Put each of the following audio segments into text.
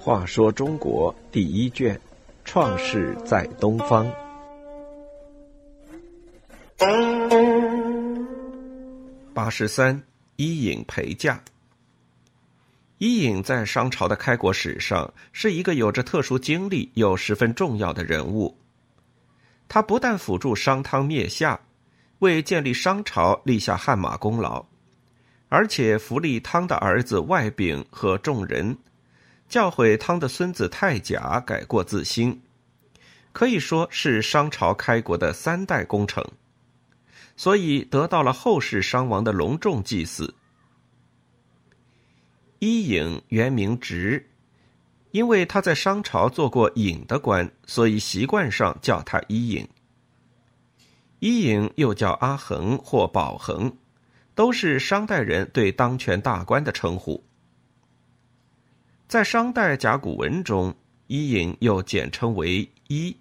话说中国第一卷，《创世在东方》。八十三，伊尹陪嫁。伊尹在商朝的开国史上是一个有着特殊经历又十分重要的人物。他不但辅助商汤灭夏，为建立商朝立下汗马功劳，而且扶立汤的儿子外丙和众人，教诲汤的孙子太甲改过自新，可以说是商朝开国的三代功臣，所以得到了后世商王的隆重祭祀。伊尹原名直，因为他在商朝做过尹的官，所以习惯上叫他伊尹。伊尹又叫阿衡或保衡，都是商代人对当权大官的称呼。在商代甲骨文中，伊尹又简称为伊。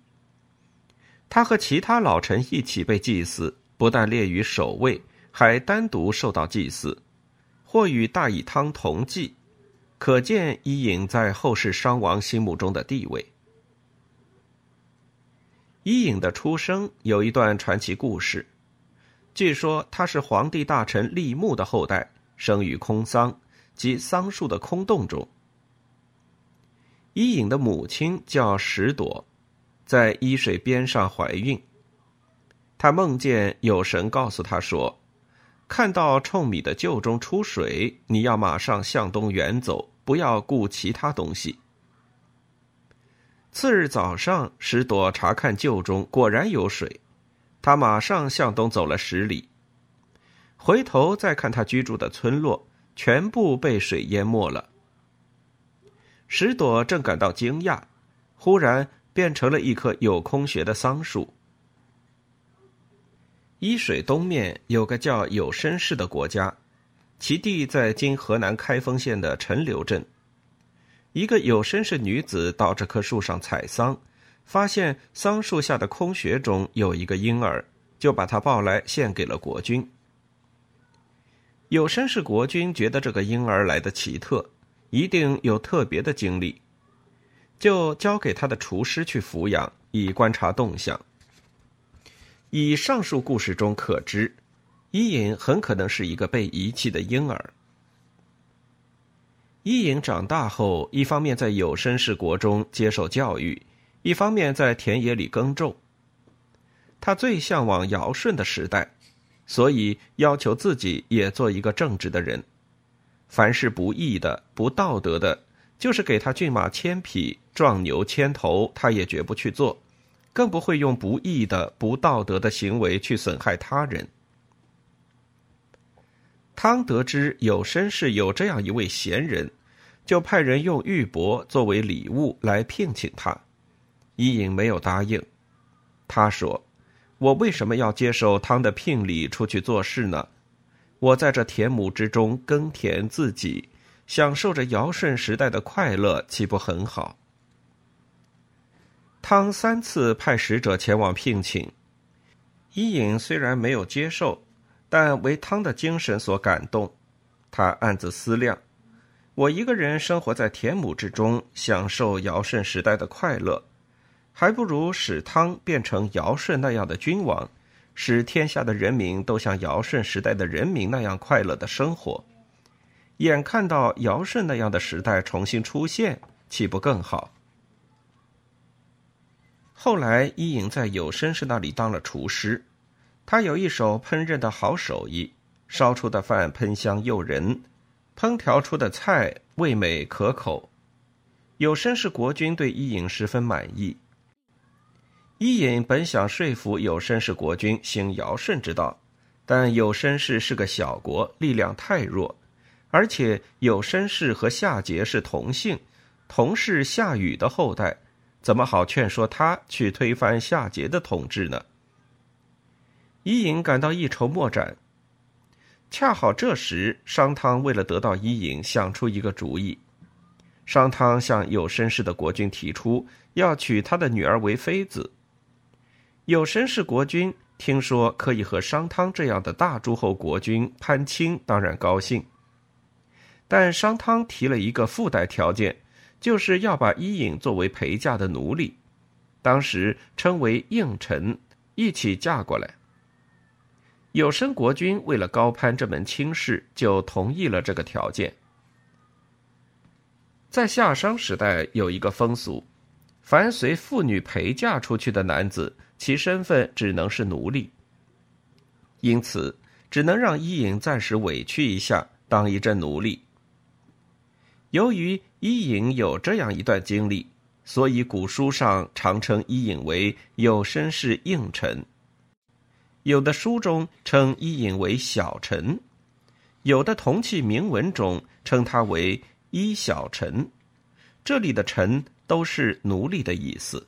他和其他老臣一起被祭祀，不但列于首位，还单独受到祭祀。或与大乙汤同祭，可见伊尹在后世商王心目中的地位。伊尹的出生有一段传奇故事，据说他是皇帝大臣立木的后代，生于空桑，即桑树的空洞中。伊尹的母亲叫石朵，在伊水边上怀孕，他梦见有神告诉他说。看到冲米的臼中出水，你要马上向东远走，不要顾其他东西。次日早上，石朵查看臼中果然有水，他马上向东走了十里，回头再看他居住的村落，全部被水淹没了。石朵正感到惊讶，忽然变成了一棵有空穴的桑树。伊水东面有个叫有绅氏的国家，其地在今河南开封县的陈留镇。一个有申氏女子到这棵树上采桑，发现桑树下的空穴中有一个婴儿，就把他抱来献给了国君。有绅士国君觉得这个婴儿来的奇特，一定有特别的经历，就交给他的厨师去抚养，以观察动向。以上述故事中可知，伊尹很可能是一个被遗弃的婴儿。伊尹长大后，一方面在有绅士国中接受教育，一方面在田野里耕种。他最向往尧舜的时代，所以要求自己也做一个正直的人。凡是不义的、不道德的，就是给他骏马千匹、壮牛千头，他也绝不去做。更不会用不义的、不道德的行为去损害他人。汤得知有绅士有这样一位贤人，就派人用玉帛作为礼物来聘请他。伊尹没有答应。他说：“我为什么要接受汤的聘礼出去做事呢？我在这田亩之中耕田自己，享受着尧舜时代的快乐，岂不很好？”汤三次派使者前往聘请，伊尹虽然没有接受，但为汤的精神所感动。他暗自思量：我一个人生活在田亩之中，享受尧舜时代的快乐，还不如使汤变成尧舜那样的君王，使天下的人民都像尧舜时代的人民那样快乐的生活。眼看到尧舜那样的时代重新出现，岂不更好？后来，伊尹在有绅士那里当了厨师，他有一手烹饪的好手艺，烧出的饭喷香诱人，烹调出的菜味美可口。有绅士国君对伊尹十分满意。伊尹本想说服有绅士国君行尧舜之道，但有绅士是个小国，力量太弱，而且有绅士和夏桀是同姓，同是夏禹的后代。怎么好劝说他去推翻夏桀的统治呢？伊尹感到一筹莫展。恰好这时，商汤为了得到伊尹，想出一个主意。商汤向有绅士的国君提出要娶他的女儿为妃子。有绅士国君听说可以和商汤这样的大诸侯国君攀亲，当然高兴。但商汤提了一个附带条件，就是要把伊尹作为陪嫁的奴隶，当时称为应臣，一起嫁过来。有生国君为了高攀这门亲事，就同意了这个条件。在夏商时代，有一个风俗：凡随妇女陪嫁出去的男子，其身份只能是奴隶。因此，只能让伊尹暂时委屈一下，当一阵奴隶。由于伊尹有这样一段经历，所以古书上常称伊尹为有身世应臣。有的书中称伊尹为小臣，有的铜器铭文中称他为伊小臣。这里的“臣”都是奴隶的意思。